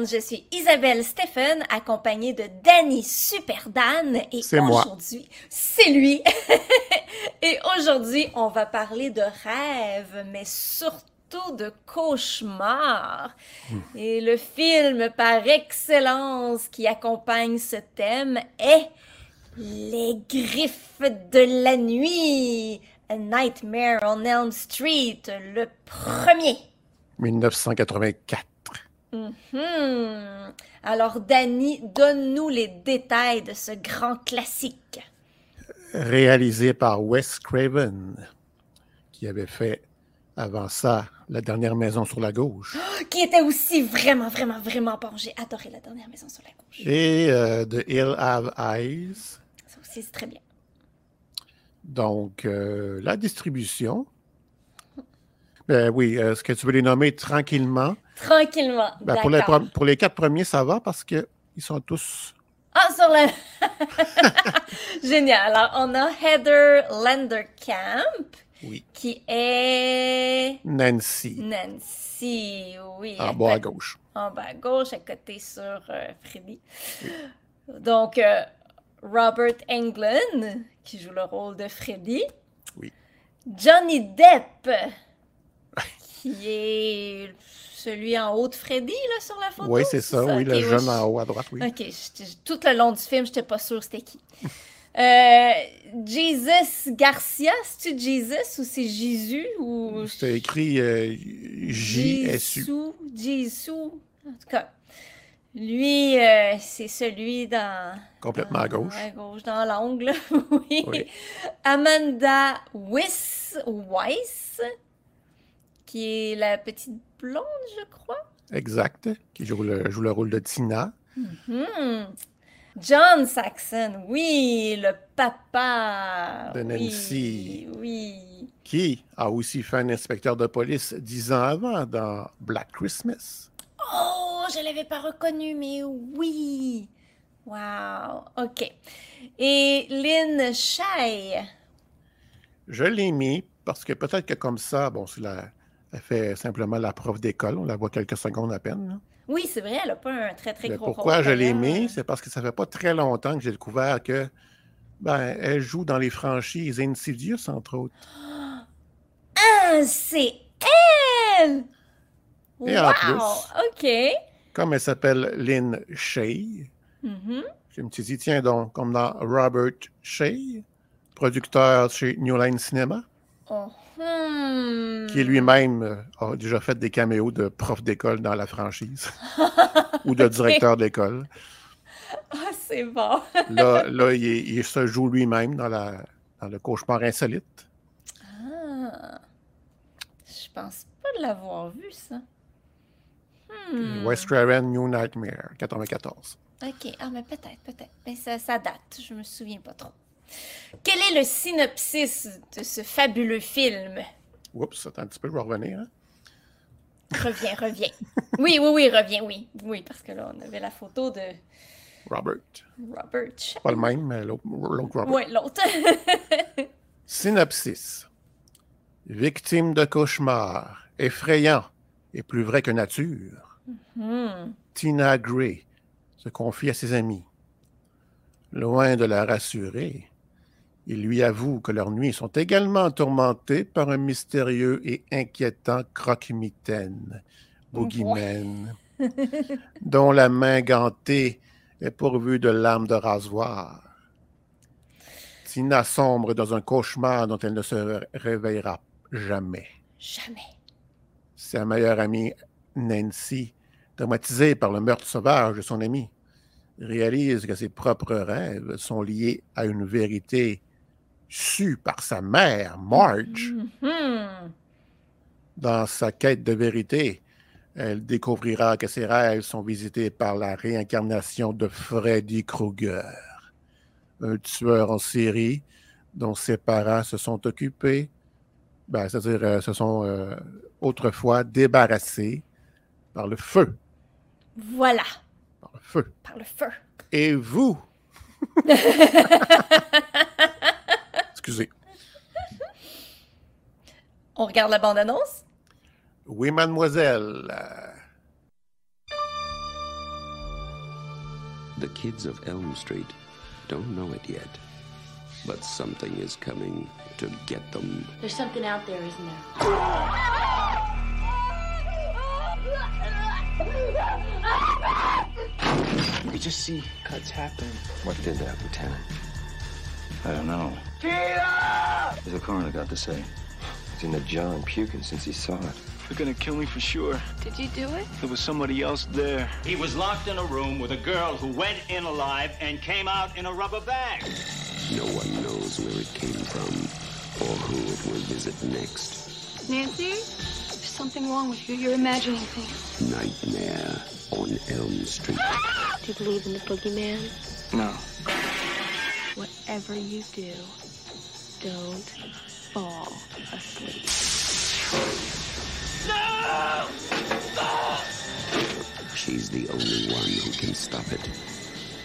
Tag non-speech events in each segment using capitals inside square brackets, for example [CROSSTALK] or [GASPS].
Monde, je suis Isabelle Stephen, accompagnée de Danny Superdan et C'est moi. aujourd'hui, c'est lui. [LAUGHS] et aujourd'hui, on va parler de rêves, mais surtout de cauchemars. Et le film par excellence qui accompagne ce thème est Les griffes de la nuit, A Nightmare on Elm Street, le premier. 1984. Hmm. Alors, Danny, donne-nous les détails de ce grand classique. Réalisé par Wes Craven, qui avait fait avant ça La dernière maison sur la gauche. [GASPS] Qui était aussi vraiment, vraiment, vraiment bon. J'ai adoré la dernière maison sur la gauche. Et euh, The Hill Have Eyes. Ça aussi, c'est très bien. Donc, euh, la distribution. Ben oui, euh, est-ce que tu veux les nommer tranquillement? Tranquillement. Ben, pour, les, pour quatre premiers, ça va parce qu'ils sont tous. Ah, sur le. [LAUGHS] Génial. Alors, on a Heather Landerkamp, Oui. qui est. Nancy, Nancy, oui. en bas à gauche. en bas à gauche, à côté sur euh, Freddy. Donc, euh, Robert Englund, qui joue le rôle de Freddy. Oui. Johnny Depp, qui est celui en haut de Freddy, là, sur la photo. Oui, c'est ça. Oui, le jeune je- en haut à droite, oui. Ok, tout le long du film, j'étais pas sûre c'était qui. [LAUGHS] Euh, Jesus Garcia, c'est-tu Jesus ou c'est Jésus ou C'était écrit euh, JSU. Jisoo. En tout cas, lui, euh, c'est celui dans. Complètement à gauche. À gauche, dans l'angle. [LAUGHS] oui. Oui. Amanda Wiss, Weiss, qui est la petite blonde, je crois. Exact. Qui joue le, joue le rôle de Tina. Hmm. John Saxon, oui, le papa. De Nancy. Oui, oui. qui a aussi fait un inspecteur de police dix ans avant dans Black Christmas. Oh, je l'avais pas reconnu, mais oui. Wow. OK. Et Lynn Shay. Je l'ai mis parce que peut-être que comme ça, bon, c'est la, elle fait simplement la prof d'école, on la voit quelques secondes à peine. là. Oui, c'est vrai, elle a pas un très, très Mais gros pourquoi rôle je l'ai mis? C'est parce que ça fait pas très longtemps que j'ai découvert que ben, elle joue dans les franchises Insidious, entre autres. Ah, c'est elle! Et en plus- OK. Comme elle s'appelle Lynn Shay, Mhm. je me suis dit, tiens donc, comme dans Robert Shay, producteur chez New Line Cinema, Oh, hmm. qui lui-même euh, a déjà fait des caméos de prof d'école dans la franchise [LAUGHS] ou de directeur d'école. Ah, c'est bon. [LAUGHS] Là, là il, se joue lui-même dans, la, dans le cauchemar insolite. Ah. Je pense pas de l'avoir vu, ça. Hmm. West Craven New Nightmare, 94. Ok, ah, mais peut-être, peut-être. Mais ça, ça date, je me souviens pas trop. Quel est le synopsis de ce fabuleux film? Oups, attends un petit peu, je vais revenir. hein. Reviens, [LAUGHS] reviens. Oui, oui, oui, reviens, oui. Oui, parce que là, on avait la photo de Robert. Robert Pas le même, mais l'autre Robert. Oui, l'autre. [LAUGHS] Synopsis. Victime de cauchemar, effrayant et plus vrai que nature, Hmm. Tina Gray se confie à ses amis. Loin de la rassurer, il lui avoue que leurs nuits sont également tourmentées par un mystérieux et inquiétant croque-mitaine, Boogeyman, dont la main gantée est pourvue de lames de rasoir. Tina sombre dans un cauchemar dont elle ne se réveillera jamais. Jamais. Sa meilleure amie, Nancy, traumatisée par le meurtre sauvage de son ami, réalise que ses propres rêves sont liés à une vérité sue par sa mère, Marge. Mhm. Dans sa quête de vérité, elle découvrira que ses rêves sont visités par la réincarnation de Freddy Krueger, un tueur en série dont ses parents se sont occupés, ben, c'est-à-dire euh, se sont euh, autrefois débarrassés par le feu, Voilà, par le feu. par le feu. Et vous? [LAUGHS] excusez. On regarde la bande-annonce? Oui, mademoiselle. The kids of Elm Street don't know it yet, but something is coming to get them. There's something out there, isn't there? You just see cuts happen. What did that, Lieutenant? I don't know. What's the coroner got to say? He's in the John puking since he saw it. They're gonna kill me for sure. Did you do it? There was somebody else there. He was locked in a room with a girl who went in alive and came out in a rubber bag. No one knows where it came from or who it will visit next. Nancy? There's something wrong with you. You're imagining things. Nightmare on Elm Street. Do you believe in the boogeyman? No. Whatever you do, don't fall asleep. She's the only one who can stop it.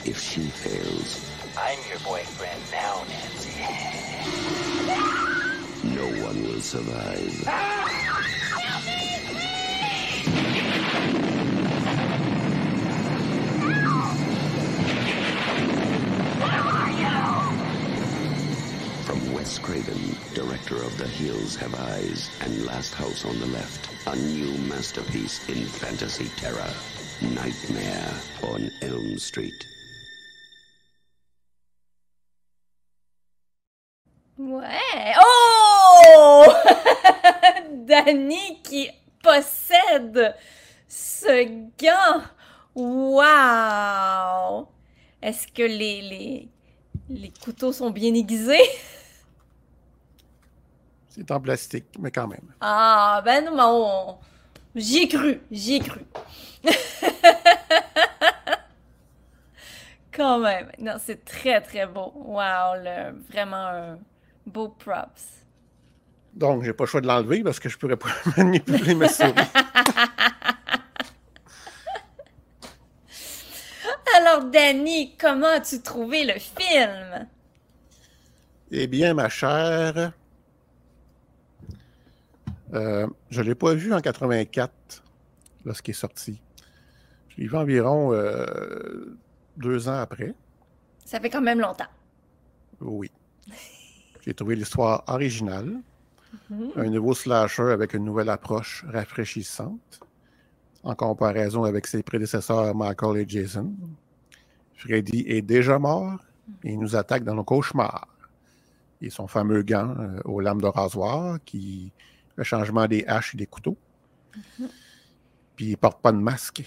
If she fails, I'm your boyfriend now, Nancy. no one will survive. Ah! Craven, director of The Hills Have Eyes and Last House on the Left, a new masterpiece in fantasy terror, Nightmare on Elm Street. Ouais. Oh! [LAUGHS] Danny qui possède ce gant. Wow! Est-ce que les, les, les couteaux sont bien aiguisés? [LAUGHS] C'est en plastique, mais quand même. Ah, ben non, J'y ai cru, j'y ai cru. [LAUGHS] Quand même. Non, c'est très, très beau. Wow, le- vraiment un beau props. Donc, j'ai pas le choix de l'enlever parce que je pourrais pas [LAUGHS] manipuler ma souris. [LAUGHS] Alors, Danny, comment as-tu trouvé le film? Eh bien, ma chère, euh, je ne l'ai pas vu en 84, lorsqu'il est sorti. Je l'ai vu environ euh, deux ans après. Ça fait quand même longtemps. Oui. J'ai trouvé l'histoire originale. Un nouveau slasher avec une nouvelle approche rafraîchissante en comparaison avec ses prédécesseurs Michael et Jason. Freddy est déjà mort et il nous attaque dans nos cauchemars. Et son fameux gant euh, aux lames de rasoir qui le changement des haches et des couteaux. Puis il porte pas de masque.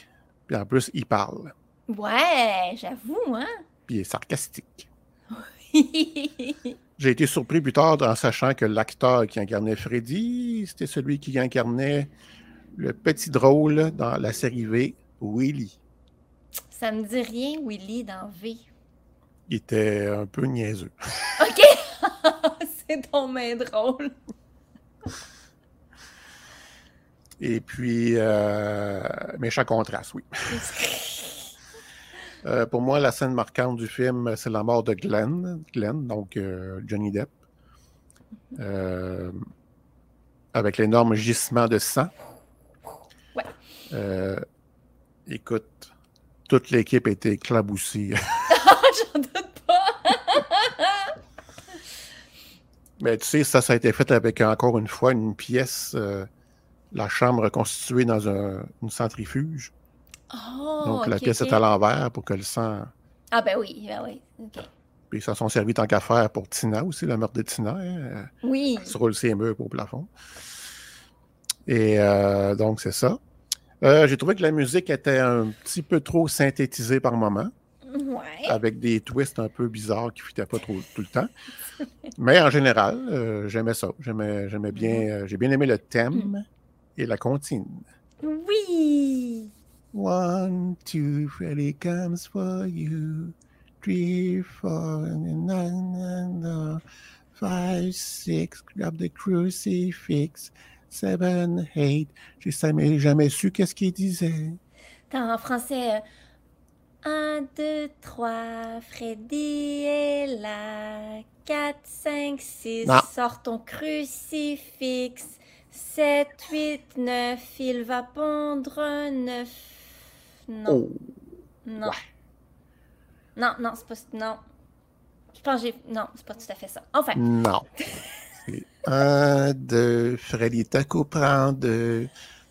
Puis en plus, il parle. Ouais, j'avoue, hein? Puis il est sarcastique. [LAUGHS] J'ai été surpris plus tard en sachant que l'acteur qui incarnait Freddy, c'était celui qui incarnait le petit drôle dans la série V, Willy. Ça me dit rien, Willy, dans V. Il était un peu niaiseux. OK! [LAUGHS] C'est ton main drôle. [LAUGHS] Et puis, euh, méchant contraste, oui. [LAUGHS] Euh, pour moi, la scène marquante du film, c'est la mort de Glenn, Glenn donc euh, Johnny Depp, avec l'énorme gisement de sang. Ouais. Écoute, toute l'équipe était éclaboussée. [LAUGHS] [LAUGHS] J'en doute pas. Mais tu sais, ça, ça a été fait avec encore une fois une pièce, la chambre constituée dans un- une centrifuge. Oh, Donc la pièce est à l'envers pour que le sang. Ah ben oui, ben oui. ok. Puis ils se sont servis tant qu'à faire pour Tina aussi, le meurtre de Tina. hein, euh, Oui. Elle se roule ses murs au plafond. Et euh, donc, c'est ça. Euh, J'ai trouvé que la musique était un petit peu trop synthétisée par moment, Ouais. avec des twists un peu bizarres qui ne fitaient pas trop tout le temps. Mais en général, euh, j'aimais ça. J'aimais bien, j'ai bien aimé le thème et la comptine. Oui. One, two, Freddy comes for you. Three, four, and nine, and uh, five, six, grab the crucifix. Seven, eight. J'ai jamais, jamais su qu'est-ce qu'il disait. En français. 1, 2, 3, Freddy est là. 4, 5, 6, Non. sors ton crucifix. 7, 8, 9, il va pondre 9. Non. Oh, Non. non, non, c'est pas. Non. Je pense que j'ai. Non, c'est pas tout à fait ça. Enfin. Non. C'est un, deux, Freddy Taco prend deux,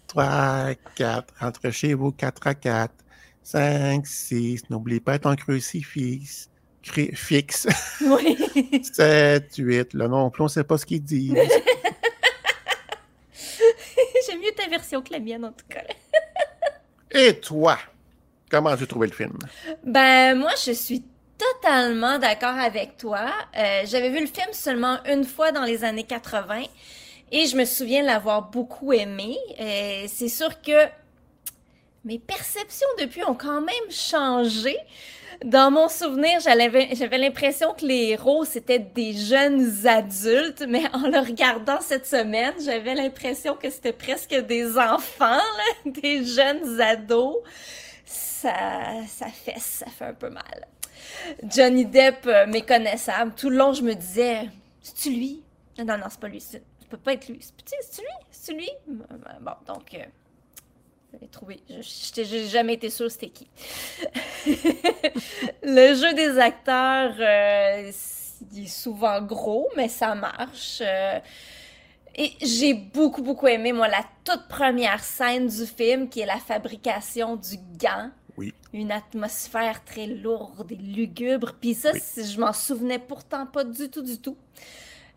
trois, quatre, rentre chez vous, quatre à quatre, cinq, six, n'oublie pas ton crucifix, fixe, Oui. [LAUGHS] sept, huit, le non plus, on sait pas ce qu'il dit. [LAUGHS] Mieux ta version que la mienne, en tout cas. [LAUGHS] Et toi, comment as-tu trouvé le film? Ben, moi, je suis totalement d'accord avec toi. Euh, J'avais vu le film seulement une fois dans les années 80 et je me souviens l'avoir beaucoup aimé. Euh, C'est sûr que mes perceptions depuis ont quand même changé. Dans mon souvenir, j'avais l'impression que les héros, c'était des jeunes adultes, mais en le regardant cette semaine, j'avais l'impression que c'était presque des enfants, là, [LAUGHS] des jeunes ados. Ça, ça fait, ça fait un peu mal. Johnny Depp, euh, méconnaissable. Tout le long, je me disais, c'est-tu lui? Non, non, c'est pas lui. c'est- Ça peut pas être lui. C'est- lui? C'est-tu lui? Bon, donc, euh, j'avais trouvé. J'ai jamais été sûre c'était qui. [LAUGHS] le jeu des acteurs, euh, il est souvent gros, mais ça marche. euh, et j'ai beaucoup, beaucoup aimé, moi, la toute première scène du film, qui est la fabrication du gant. Oui. Une atmosphère très lourde et lugubre. Puis ça, Oui. je m'en souvenais pourtant pas du tout, du tout.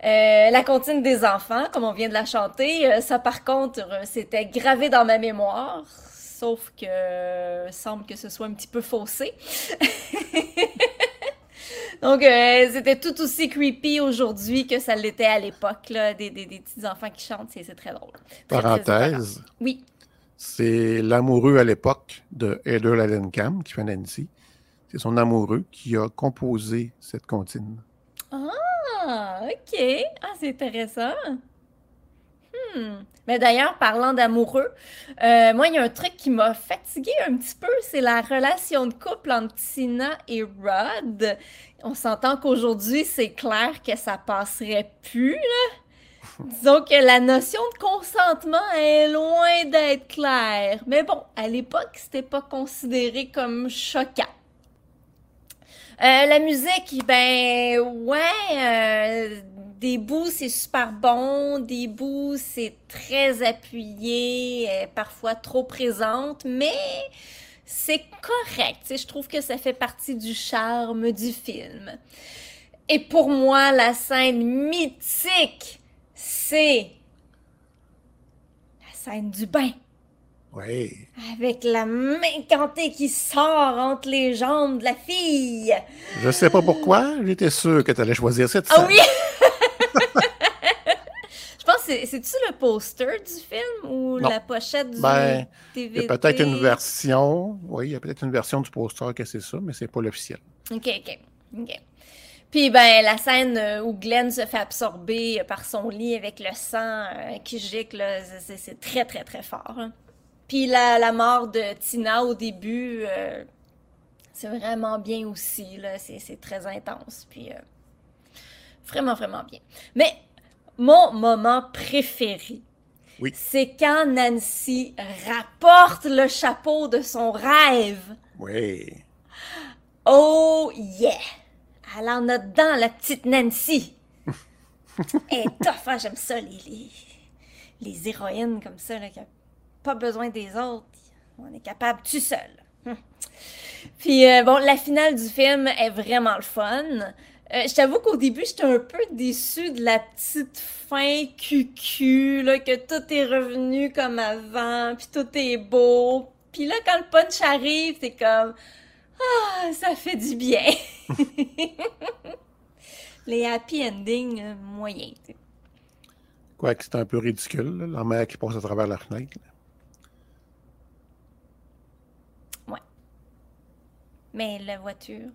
Euh, la comptine des enfants, comme on vient de la chanter, euh, ça par contre, euh, c'était gravé dans ma mémoire. Sauf que semble que ce soit un petit peu faussé. [LAUGHS] Donc, euh, c'était tout aussi creepy aujourd'hui que ça l'était à l'époque, là, des, des, des petits enfants qui chantent, c'est très drôle. Très, Parenthèse. Oui. c'est l'amoureux à l'époque de Heather Ladenkamp, qui fait Nancy. C'est son amoureux qui a composé cette comptine. Ah, ok. Ah, c'est intéressant. Hmm. Mais d'ailleurs, parlant d'amoureux, euh, moi, il y a un truc qui m'a fatigué un petit peu, c'est la relation de couple entre Tina et Rod. On s'entend qu'aujourd'hui, c'est clair que ça passerait plus, là. [LAUGHS] Disons que la notion de consentement est loin d'être claire. Mais bon, à l'époque, c'était pas considéré comme choquant. Euh, la musique, ben ouais, euh, des bouts c'est super bon, des bouts c'est très appuyé, euh, parfois trop présente, mais c'est correct. Je trouve que ça fait partie du charme du film. Et pour moi, la scène mythique, c'est la scène du bain. Oui. Avec la main cantée qui sort entre les jambes de la fille. Je sais pas pourquoi, j'étais sûr que tu allais choisir cette Ah scène. oui! [LAUGHS] Je pense que c'est- c'est-tu le poster du film ou Non. la pochette du Ben, Il DVD? y a peut-être une version, oui, il y a peut-être une version du poster que c'est ça, mais c'est pas l'officiel. OK, OK. OK. Puis, ben, la scène euh, où Glenn se fait absorber par son lit avec le sang euh, qui gicle, là, c'est- c'est c'est très, très, très fort. hein. Puis, la, la mort de Tina au début, euh, c'est vraiment bien aussi. là. C'est c'est très intense. Puis, euh, vraiment, vraiment bien. Mais mon moment préféré, Oui. c'est quand Nancy rapporte le chapeau de son rêve. Oui. Oh yeah! Elle en a dedans, la petite Nancy. [LAUGHS] Elle est tough, hein, j'aime ça, les, les, les héroïnes comme ça, là, qui pas besoin des autres. On est capable tout seul. Hum. Puis, euh, bon, la finale du film est vraiment le fun. Euh, je t'avoue qu'au début, j'étais un peu déçue de la petite fin cucu, là, que tout est revenu comme avant, puis tout est beau. Puis là, quand le punch arrive, c'est comme... Ah, ça fait du bien. [LAUGHS] Les happy endings euh, moyens. tu sais. Quoique c'est un peu ridicule, là, la mère qui passe à travers la fenêtre. Mais la voiture.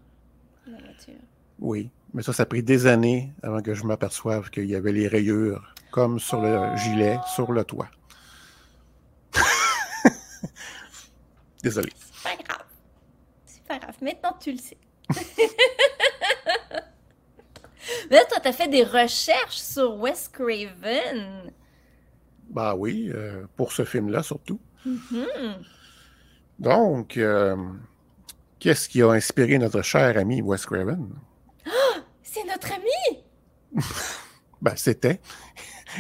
La voiture. Oui, mais ça, ça a pris des années avant que je m'aperçoive qu'il y avait les rayures, comme sur le gilet, sur le toit. [LAUGHS] Désolé. C'est pas grave. C'est pas grave. Maintenant, tu le sais. Mais [LAUGHS] là, toi, t'as fait des recherches sur Wes Craven. Bah oui, euh, pour ce film-là surtout. Mhm. Donc, euh, Qu'est-ce qui a inspiré notre cher ami Wes Craven? C'est notre ami! [LAUGHS] Ben, c'était.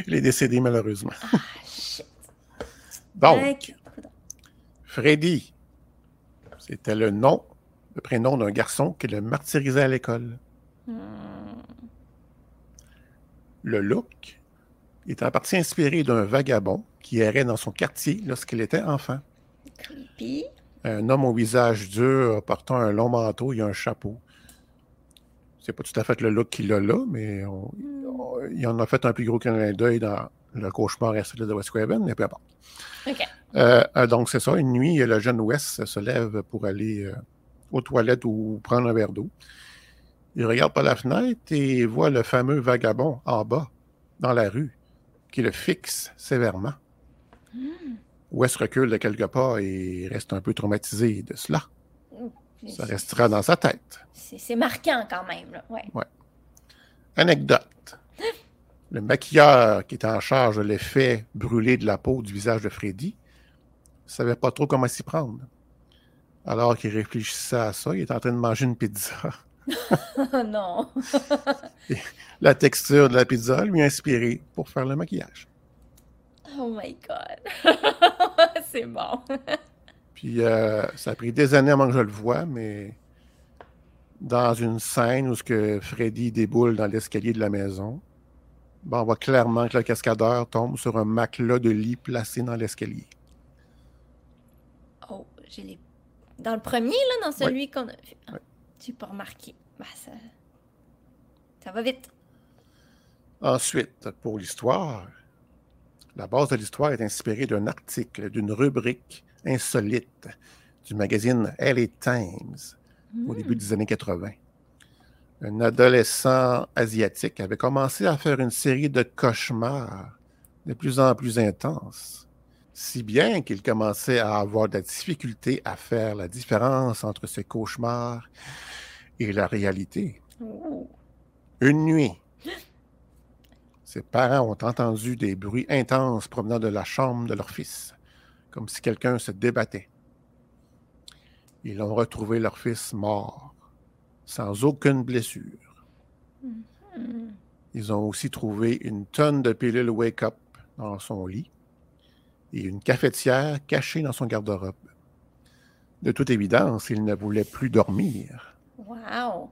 Il est décédé malheureusement. Ah, shit. Donc, Ok. Freddy, c'était le nom, le prénom d'un garçon qui le martyrisait à l'école. Le look est en partie inspiré d'un vagabond qui errait dans son quartier lorsqu'il était enfant. Creepy. Un homme au visage dur, portant un long manteau et un chapeau. C'est pas tout à fait le look qu'il a là, mais on- on- il en a fait un plus gros clin d'œil dans le cauchemar de Wes Craven, mais peu importe. Euh, euh, donc, c'est ça. Une nuit, le jeune Wes se lève pour aller euh, aux toilettes ou prendre un verre d'eau. Il regarde par la fenêtre et voit le fameux vagabond en bas, dans la rue, qui le fixe sévèrement. Wes recule de quelques pas et reste un peu traumatisé de cela. Ça restera dans sa tête. C'est marquant quand même. Là. Ouais. Anecdote. [LAUGHS] Le maquilleur qui était en charge de l'effet brûlé de la peau du visage de Freddy ne savait pas trop comment s'y prendre. Alors qu'il réfléchissait à ça, il était en train de manger une pizza. Oh [LAUGHS] non. [LAUGHS] La texture de la pizza lui a inspiré pour faire le maquillage. Oh my God. [LAUGHS] c'est bon. Puis euh, ça a pris des années avant que je le voie, mais dans une scène où ce que Freddy déboule dans l'escalier de la maison, ben, on voit clairement que le cascadeur tombe sur un matelas de lit placé dans l'escalier. Oh, j'ai les. Dans le premier, là, dans celui qu'on a vu. Ah, Ouais. J'ai pas remarqué. Bah, ça... ça va vite. Ensuite, pour l'histoire, la base de l'histoire est inspirée d'un article, d'une rubrique insolite du magazine LA Times au début des années 80. Un adolescent asiatique avait commencé à faire une série de cauchemars de plus en plus intenses, si bien qu'il commençait à avoir de la difficulté à faire la différence entre ses cauchemars et la réalité. Ouh. Une nuit, ses parents ont entendu des bruits intenses provenant de la chambre de leur fils, comme si quelqu'un se débattait. Ils ont retrouvé leur fils mort, sans aucune blessure. Ils ont aussi trouvé une tonne de pilules Wake Up dans son lit et une cafetière cachée dans son garde-robe. De toute évidence, il ne voulait plus dormir. Wow.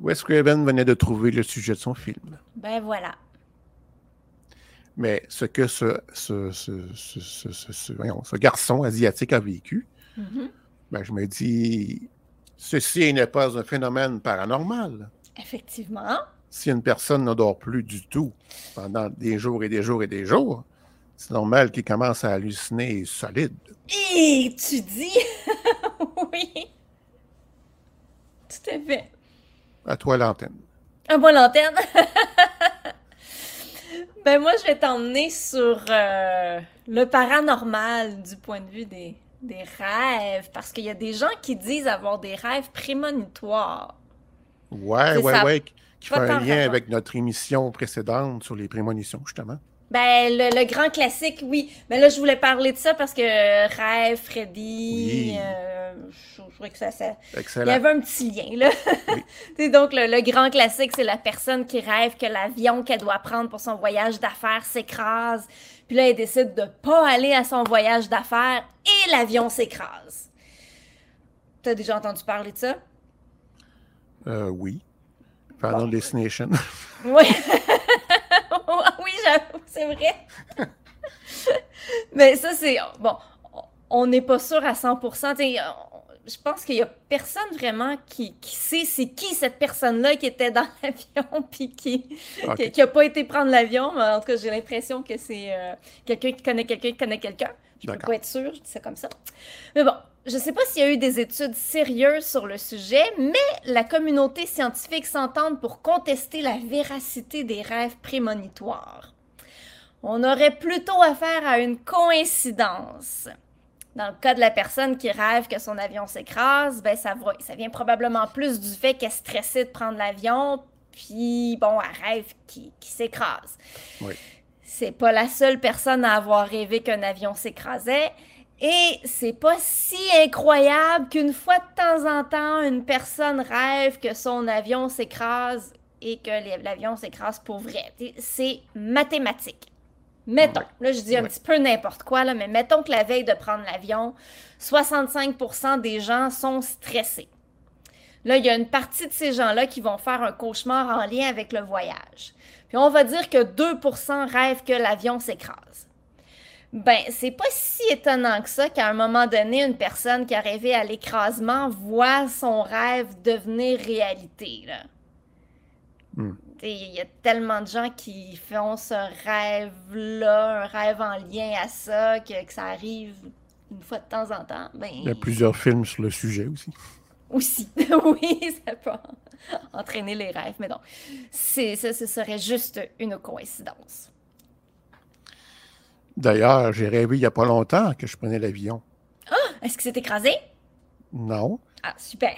Wes Craven venait de trouver le sujet de son film. Ben voilà. Mais ce que ce, voyons, garçon asiatique a vécu, Mhm. ben, je me dis, ceci n'est pas un phénomène paranormal. Effectivement. Si une personne ne dort plus du tout pendant des jours et des jours et des jours, c'est normal qu'il commence à halluciner solide. Et tu dis. [LAUGHS] oui. Tout à fait. À toi l'antenne. Un bon l'antenne. [LAUGHS] ben moi, je vais t'emmener sur euh, le paranormal du point de vue des, des rêves. Parce qu'il y a des gens qui disent avoir des rêves prémonitoires. Ouais, ouais, ça. ouais. Qui fait un lien rapport. avec notre émission précédente sur les prémonitions, justement. Ben, le, le grand classique, oui. Mais là, je voulais parler de ça parce que euh, Rêve, Freddy, Oui. euh, je, je trouvais que ça, ça- Il y avait un petit lien, là. Oui. [LAUGHS] Donc, le, le grand classique, c'est la personne qui rêve que l'avion qu'elle doit prendre pour son voyage d'affaires s'écrase. Puis là, elle décide de pas aller à son voyage d'affaires et l'avion s'écrase. T'as déjà entendu parler de ça? Euh, oui. Final Destination. [LAUGHS] Oui. [LAUGHS] oui, j'avoue, c'est vrai. Mais ça, c'est. Bon, on n'est pas sûr à 100%. Tu sais, on- Je pense qu'il y a personne vraiment qui, qui sait c'est qui cette personne-là qui était dans [LAUGHS] l'avion puis qui Ok. qui, qui a pas été prendre l'avion. Mais en tout cas, j'ai l'impression que c'est euh, quelqu'un qui connaît quelqu'un qui connaît quelqu'un. Je peux D'accord. pas être sûre, je dis ça comme ça. Mais bon, je sais pas s'il y a eu des études sérieuses sur le sujet, mais la communauté scientifique s'entend pour contester la véracité des rêves prémonitoires. On aurait plutôt affaire à une coïncidence. Dans le cas de la personne qui rêve que son avion s'écrase, ben ça, va, ça vient probablement plus du fait qu'elle est stressée de prendre l'avion, puis bon, elle rêve qu'il qu'il s'écrase. Oui. C'est pas la seule personne à avoir rêvé qu'un avion s'écrasait. Et c'est pas si incroyable qu'une fois de temps en temps, une personne rêve que son avion s'écrase et que l'avion s'écrase pour vrai. C'est mathématique. Mettons, là je dis un Ouais. petit peu n'importe quoi, là, mais mettons que la veille de prendre l'avion, 65% des gens sont stressés. Là, il y a une partie de ces gens-là qui vont faire un cauchemar en lien avec le voyage. Puis on va dire que 2% rêvent que l'avion s'écrase. Ben, c'est pas si étonnant que ça qu'à un moment donné, une personne qui a rêvé à l'écrasement voit son rêve devenir réalité. Là. Hmm. Il y a tellement de gens qui font ce rêve-là, un rêve en lien à ça, que, que ça arrive une fois de temps en temps. Ben, Il y a plusieurs films sur le sujet aussi. aussi. [LAUGHS] oui, ça peut en- entraîner les rêves, mais non. C'est, ça, ce serait juste une coïncidence. D'ailleurs, j'ai rêvé il n'y a pas longtemps que je prenais l'avion. Est-ce que c'est écrasé? Non, Ah, super.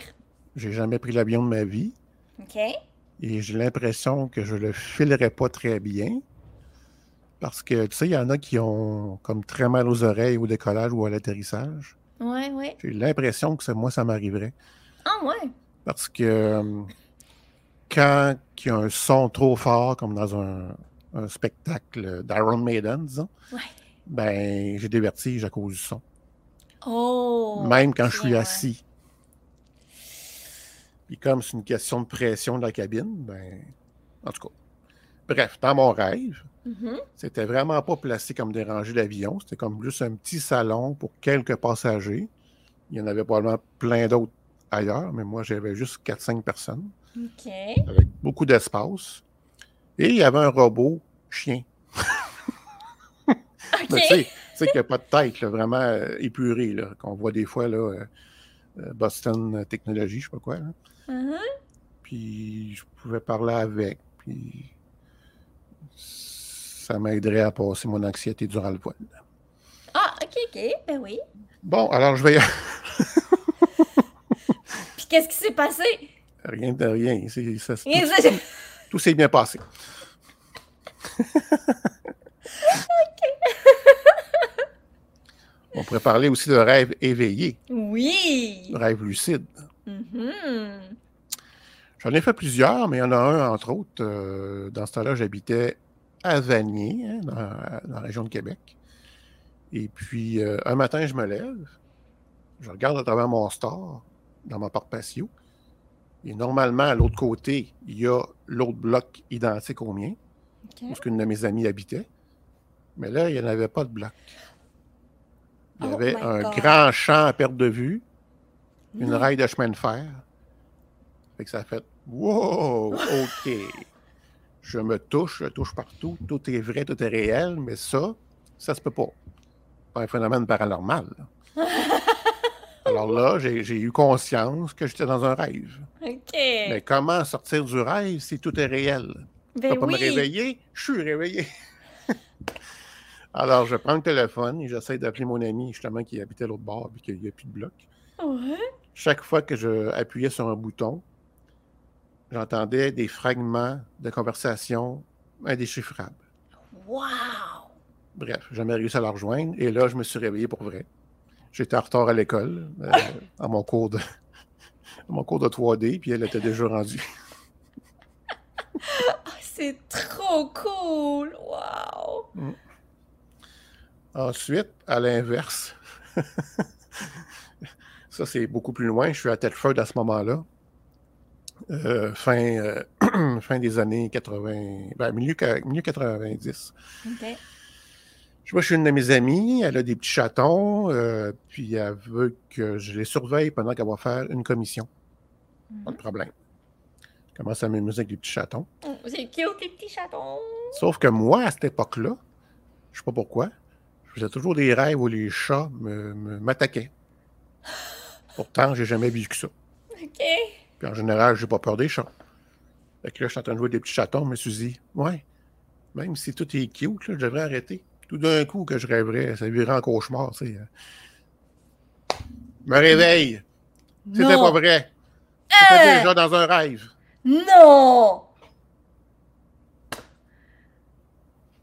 j'ai jamais pris l'avion de ma vie OK. Et j'ai l'impression que je le filerais pas très bien. Parce que, tu sais, il y en a qui ont comme très mal aux oreilles au décollage ou à l'atterrissage. Ouais, ouais. J'ai l'impression que moi, ça m'arriverait. Ah, ouais. Parce que euh, quand il y a un son trop fort, comme dans un, un spectacle d'Iron Maiden, disons, Ouais. ben j'ai des vertiges à cause du son. Oh. Même quand je suis assis. Puis comme c'est une question de pression de la cabine, ben, en tout cas. Bref, dans mon rêve, Mhm. c'était vraiment pas placé comme des rangées d'avions. C'était comme juste un petit salon pour quelques passagers. Il y en avait probablement plein d'autres ailleurs, mais moi, j'avais juste 4-5 personnes OK. avec beaucoup d'espace. Et il y avait un robot chien. [LAUGHS] OK. Mais tu sais, qu'il n'y a pas de tête, là, vraiment euh, épuré, là, qu'on voit des fois, là, euh, Boston Technologies, je sais pas quoi. Mhm. Puis je pouvais parler avec, puis ça m'aiderait à passer mon anxiété durant le vol. Ah, OK, OK. Ben oui. Bon, alors je vais... [LAUGHS] Puis qu'est-ce qui s'est passé? rien de rien. tout, ça- tout s'est bien passé. [LAUGHS] On pourrait parler aussi de rêve éveillé, Oui. rêve lucide. Mhm. J'en ai fait plusieurs, mais il y en a un, entre autres. euh, dans ce temps-là, j'habitais à Vanier, hein, dans, dans la région de Québec. Et puis, euh, un matin, je me lève, je regarde à travers mon store, dans mon porte patio. Et normalement, à l'autre côté, il y a l'autre bloc identique au mien, OK. où une de mes amies habitait. Mais là, il n'y en avait pas de bloc. Il y Oh avait un God. grand champ à perte de vue, une Non. rail de chemin de fer. Fait que ça a fait Wow, OK. Je me touche, je touche partout, tout est vrai, tout est réel, mais ça, ça se peut pas. Pas un phénomène paranormal. là. [LAUGHS] Alors là, j'ai eu conscience que j'étais dans un rêve. OK. Mais comment sortir du rêve si tout est réel? Je ben peux pas me réveiller? Je suis réveillé. Alors, je prends le téléphone et j'essaie d'appeler mon ami, justement, qui habitait l'autre bord et qu'il n'y a plus de bloc. Ouais. Chaque fois que je appuyais sur un bouton, j'entendais des fragments de conversation indéchiffrables. Wow. Bref, j'ai jamais réussi à la rejoindre. Et là, je me suis réveillé pour vrai. J'étais en retard à l'école, euh, [LAUGHS] à mon cours de à mon cours de 3D, puis elle était déjà rendue. [LAUGHS] Ah, c'est trop cool. Wow. Ensuite, à l'inverse, [LAUGHS] ça c'est beaucoup plus loin. Je suis à Telford à ce moment-là. Euh, fin, euh, [CLEARS THROAT] fin des années 80, ben, milieu, milieu 90. OK. Je vois chez une de mes amies, elle a des petits chatons, euh, puis elle veut que je les surveille pendant qu'elle va faire une commission. Pas de problème. Je commence à m'amuser avec des petits chatons. Oh, c'est cute, les petits chatons. Sauf que moi, à cette époque-là, je sais pas pourquoi, je faisais toujours des rêves où les chats me- me- m'attaquaient. Pourtant, j'ai jamais vu que ça. OK. Puis en général, j'ai pas peur des chats. Fait que là, je suis en train de jouer des petits chatons, je me suis dit, ouais, même si tout est cute, là, je devrais arrêter. Tout d'un coup que je rêverais, ça virait en cauchemar, tu sais. euh. Me réveille. C'était pas vrai. C'était Euh. déjà dans un rêve. Non!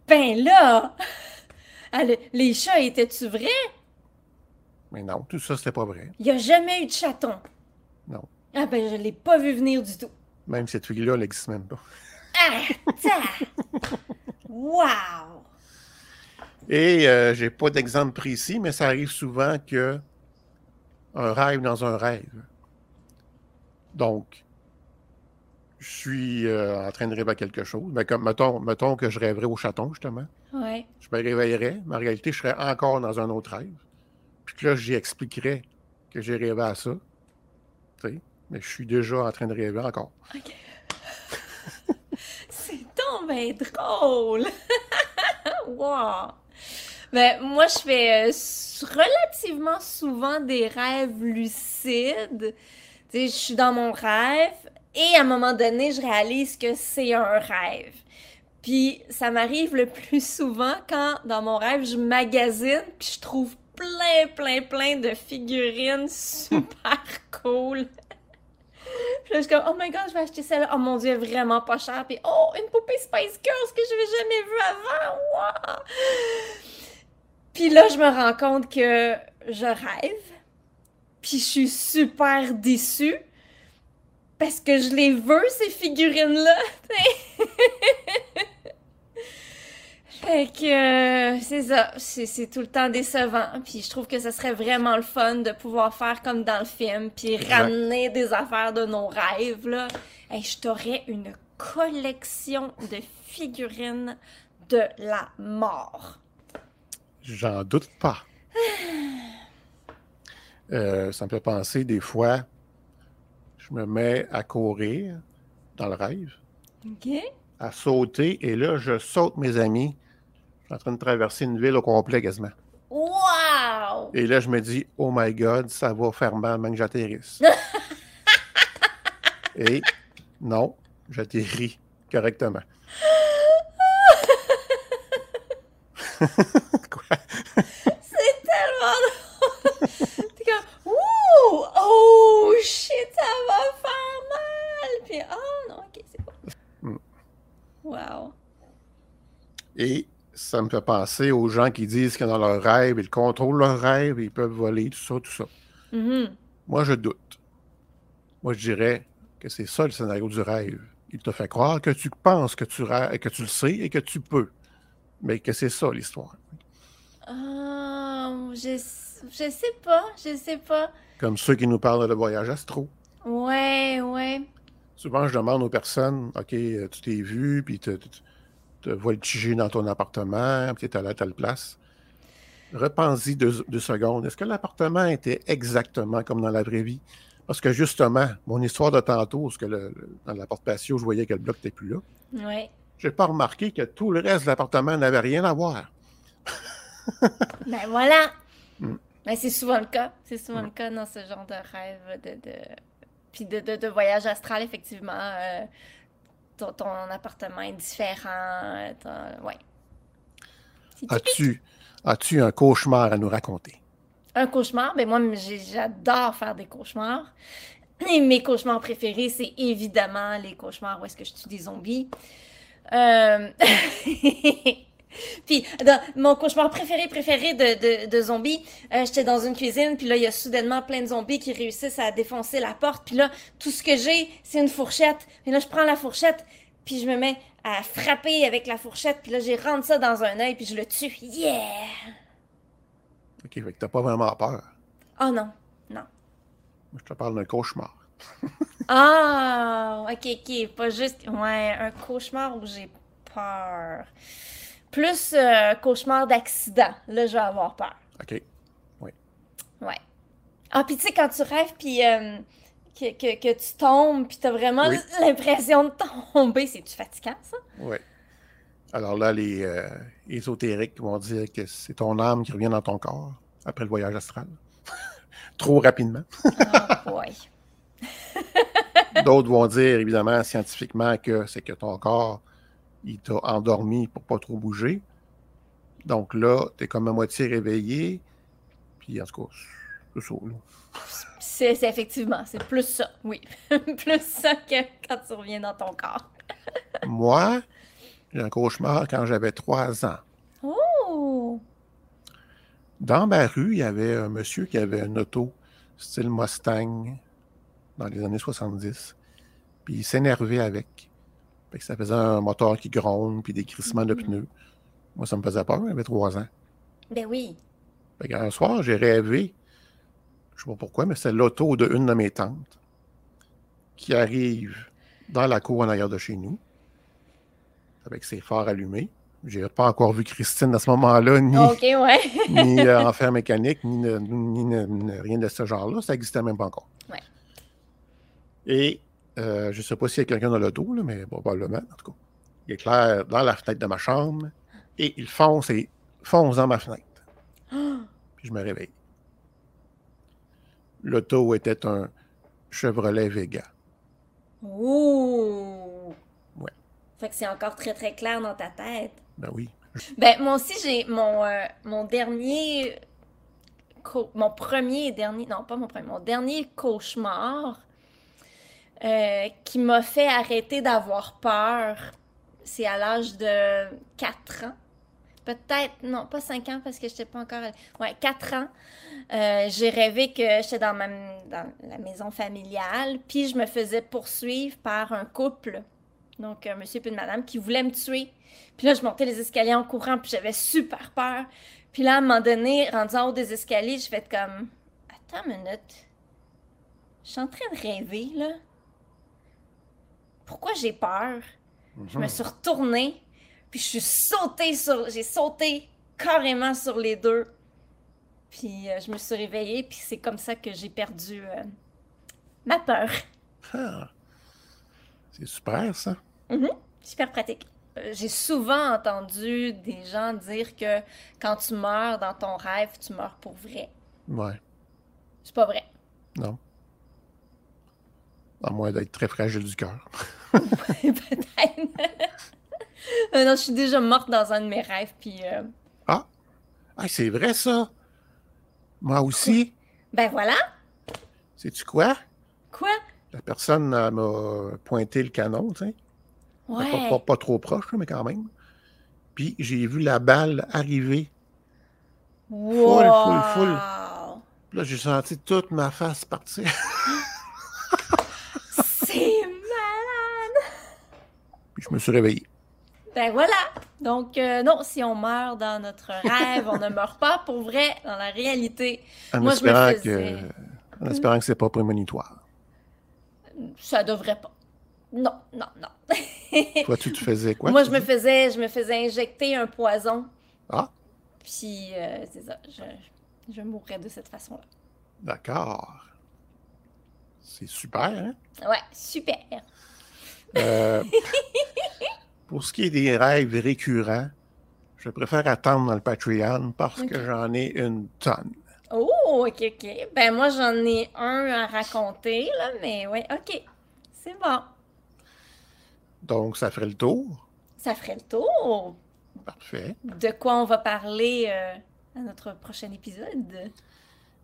Ben là! Ah, le- les chats, étaient-tu vrais? Mais non, tout ça, c'était pas vrai. Il n'y a jamais eu de chaton. Non. Ah ben, je l'ai pas vu venir du tout. Même cette fille-là, elle n'existe même pas. Ah! Wow! Et euh, j'ai pas d'exemple précis, mais ça arrive souvent que un rêve dans un rêve. Donc, je suis euh, en train de rêver à quelque chose. Mais comme, mettons, mettons que je rêverais au chaton, justement. Ouais. Je me réveillerais, mais en réalité, je serais encore dans un autre rêve. Puis que là, j'y expliquerais que j'ai rêvé à ça. Tu sais, mais je suis déjà en train de rêver encore. OK. [LAUGHS] C'est donc bien drôle! [LAUGHS] wow! Ben, moi, je fais euh, relativement souvent des rêves lucides. Tu sais, je suis dans mon rêve et à un moment donné, je réalise que c'est un rêve. Puis ça m'arrive le plus souvent quand, dans mon rêve, je magasine puis je trouve plein, plein, plein de figurines [LAUGHS] super cool. Puis là, je suis comme, oh my god, je vais acheter celle-là. Oh mon dieu, vraiment pas cher. Puis, oh, une poupée Spice Girls que je n'avais jamais vue avant. Wow! Puis là, je me rends compte que je rêve. Puis je suis super déçue. Parce que je les veux, ces figurines-là. [LAUGHS] Fait que euh, c'est ça, c'est c'est tout le temps décevant. Puis je trouve que ce serait vraiment le fun de pouvoir faire comme dans le film, puis Exact. ramener des affaires de nos rêves là. Hey, je t'aurais une collection de figurines de la mort. J'en doute pas. [SIGHS] Euh, ça me fait penser des fois, je me mets à courir dans le rêve, Ok. à sauter, et là, je saute mes amis. Je suis en train de traverser une ville au complet quasiment. Wow! Et là, je me dis, oh my God, ça va faire mal avant que j'atterrisse. [LAUGHS] et non, j'atterris correctement. [LAUGHS] Quoi? C'est tellement drôle! T'es comme, ouh! Oh shit, ça va faire mal! Puis, oh non, ok, c'est bon. Mm. Wow. Et ça me fait penser aux gens qui disent que dans leur rêve, ils contrôlent leur rêve, ils peuvent voler, tout ça, tout ça. Mhm. Moi, je doute. Moi, je dirais que c'est ça le scénario du rêve. Il te fait croire que tu penses que tu, rêves, que tu le sais et que tu peux. Mais que c'est ça l'histoire. Ah, je, je sais pas, je sais pas. Comme ceux qui nous parlent de voyage astro. Ouais, ouais. Souvent, je demande aux personnes OK, euh, tu t'es vu, puis tu te voltiger dans ton appartement, puis tu es à telle place. Repense-y deux, deux secondes. Est-ce que l'appartement était exactement comme dans la vraie vie? Parce que justement, mon histoire de tantôt, parce que le- le- dans la porte patio, je voyais que le bloc n'était plus là. Ouais. J'ai pas remarqué que tout le reste de l'appartement n'avait rien à voir. [LAUGHS] Ben voilà! Mm. Ben c'est souvent le cas. C'est souvent le cas dans ce genre de rêve de. de... Puis de, de, de voyage astral, effectivement. euh, ton, ton appartement est différent. ton- Ouais. As-tu as-tu un cauchemar à nous raconter? Un cauchemar, ben moi, j'adore faire des cauchemars. Et mes cauchemars préférés, c'est évidemment les cauchemars où est-ce que je tue des zombies. Euh, [LAUGHS] [LAUGHS] Puis, dans mon cauchemar préféré, préféré de, de, de zombies, euh, j'étais dans une cuisine, puis là, il y a soudainement plein de zombies qui réussissent à défoncer la porte. Puis là, tout ce que j'ai, c'est une fourchette. Et là, je prends la fourchette, puis je me mets à frapper avec la fourchette, puis là, j'ai rentre ça dans un œil, puis je le tue. Yeah! OK, fait que t'as pas vraiment peur. Oh non, non. Moi, je te parle d'un cauchemar. [LAUGHS] Ah, ok, ok, pas juste, ouais, un cauchemar où j'ai peur. Plus euh, cauchemar d'accident, là, je vais avoir peur. OK. Ouais. Ah, puis tu sais, quand tu rêves, puis euh, que, que, que tu tombes, puis t'as vraiment Oui. [LAUGHS] l'impression de tomber, c'est-tu fatigant, ça? Oui. Alors là, les euh, ésotériques vont dire que c'est ton âme qui revient dans ton corps après le voyage astral. [LAUGHS] Trop rapidement. Ah, [LAUGHS] boy. D'autres vont dire, évidemment, scientifiquement, que c'est que ton corps, il t'a endormi pour pas trop bouger. Donc là, tu es comme à moitié réveillé. Puis en tout cas, c'est ça. c'est effectivement, c'est plus ça, oui. [LAUGHS] plus ça que quand tu reviens dans ton corps. [LAUGHS] Moi, j'ai un cauchemar quand j'avais trois ans. Oh! Dans ma rue, il y avait un monsieur qui avait une auto style Mustang dans les années 70. Puis il s'énervait avec. Fait que ça faisait un moteur qui gronde, puis des crissements de pneus. Moi, ça me faisait peur, j'avais trois ans. Ben oui. Fait qu'un soir, j'ai rêvé, je sais pas pourquoi, mais c'est l'auto de une de mes tantes qui arrive dans la cour en arrière de chez nous, avec ses phares allumés. J'ai pas encore vu Christine à ce moment-là, ni, ouais. [LAUGHS] ni euh, en fer mécanique, ni, rien de ce genre-là. Ça n'existait même pas encore. Ouais. Et euh, je ne sais pas s'il y a quelqu'un dans l'auto, mais probablement, en tout cas. Il éclaire dans la fenêtre de ma chambre et il fonce et fonce dans ma fenêtre. [GASPS] Puis je me réveille. L'auto était un Chevrolet Vega. Ouh. Ouais. Fait que c'est encore très très clair dans ta tête. Ben oui. Ben, moi aussi, j'ai mon, euh, mon dernier. Mon premier et dernier. Non, pas mon premier. Mon dernier cauchemar euh, qui m'a fait arrêter d'avoir peur. C'est à l'âge de 4 ans. Peut-être, non, pas 5 ans parce que je n'étais pas encore. Ouais, 4 ans. Euh, j'ai rêvé que j'étais dans, ma, la maison familiale, puis je me faisais poursuivre par un couple, donc un monsieur et une madame, qui voulaient me tuer. Puis là, je montais les escaliers en courant, puis j'avais super peur. Puis là, à un moment donné, rendu en haut des escaliers, je fais comme Attends une minute. Je suis en train de rêver, là. Pourquoi j'ai peur? Je me suis retournée, puis je suis sautée sur. J'ai sauté carrément sur les deux. Puis euh, je me suis réveillée, puis c'est comme ça que j'ai perdu euh, ma peur. Ah. C'est super, ça. Mhm. Super pratique. Euh, J'ai souvent entendu des gens dire que quand tu meurs dans ton rêve, tu meurs pour vrai. Ouais. C'est pas vrai. Non. À moins d'être très fragile du cœur. [LAUGHS] Peut-être. [LAUGHS] Non, je suis déjà morte dans un de mes rêves, puis euh, Ah, c'est vrai, ça. Moi aussi. ben voilà. Sais-tu quoi? Quoi? La personne m'a pointé le canon, tu sais. Ouais. Pas, pas- pas trop proche, mais quand même. Puis j'ai vu la balle arriver. Wow. full, full. Puis Là, j'ai senti toute ma face partir. [LAUGHS] C'est malade. Puis je me suis réveillé. Ben voilà. Donc, euh, non, si on meurt dans notre rêve, on ne meurt pas pour vrai dans la réalité. En Moi, je me espérant faisais- que. En espérant que c'est pas prémonitoire. Ça devrait pas. Non, non, non. [LAUGHS] Toi, tu te faisais quoi? Moi, je me faisais, je me faisais injecter un poison. Ah, Puis, euh, c'est ça, je, je mourrais de cette façon-là. d'accord. C'est super, hein? Ouais, super. Euh, [LAUGHS] pour ce qui est des rêves récurrents, je préfère attendre dans le Patreon parce que j'en ai une tonne. Oh, ok, ok. Ben, moi, j'en ai un à raconter, là, mais ouais, ok. C'est bon. Donc, ça ferait le tour. Ça ferait le tour. Parfait. De quoi on va parler euh, à notre prochain épisode?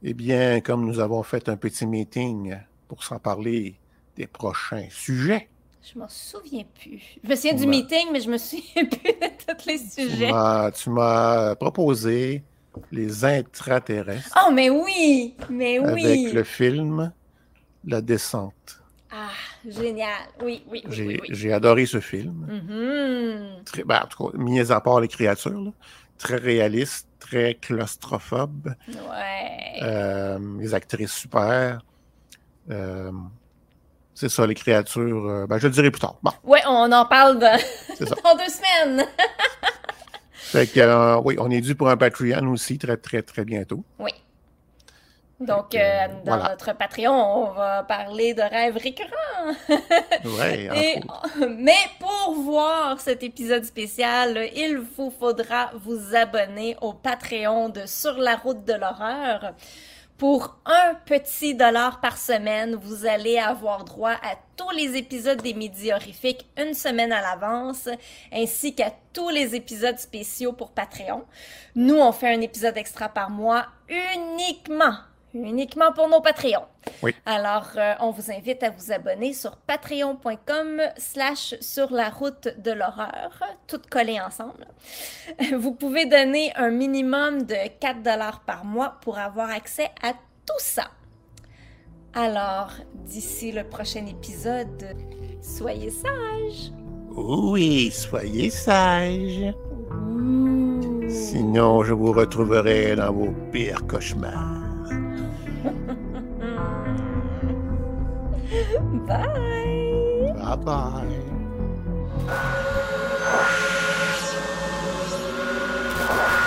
Eh bien, comme nous avons fait un petit meeting pour s'en parler des prochains sujets, Je m'en souviens plus. Je me souviens du meeting, mais je me souviens [LAUGHS] plus de tous les sujets. tu m'as proposé les intraterrestres Oh, mais oui! Mais oui! avec le film La descente. Ah, génial. Oui, oui, oui, J'ai oui, adoré ce film. Mhm. Très, ben, en tout cas, mis à part les créatures, là, très réaliste, très claustrophobe. Ouais. Euh, les actrices super. Euh, c'est ça, les créatures. euh, ben, je le dirai plus tard. Bon, Ouais, on en parle dans, [LAUGHS] deux semaines. [LAUGHS] Fait que, euh, oui, on est dû pour un Patreon aussi, très, très, très bientôt. Oui. Donc, euh, dans voilà. notre Patreon, on va parler de rêves récurrents. [LAUGHS] Ouais, Et- mais pour voir cet épisode spécial, il vous faudra vous abonner au Patreon de Sur la route de l'horreur. Pour un petit dollar par semaine, vous allez avoir droit à tous les épisodes des Midis Horrifiques une semaine à l'avance, ainsi qu'à tous les épisodes spéciaux pour Patreon. Nous, on fait un épisode extra par mois uniquement uniquement pour nos Patreons. Oui. Alors, euh, on vous invite à vous abonner sur patreon.com slash sur la route de l'horreur, toutes collées ensemble. [LAUGHS] Vous pouvez donner un minimum de 4 dollars par mois pour avoir accès à tout ça. Alors, d'ici le prochain épisode, soyez sages. Oui, soyez sages. Sinon, je vous retrouverai dans vos pires cauchemars. [LAUGHS] Bye. Bye bye. [LAUGHS]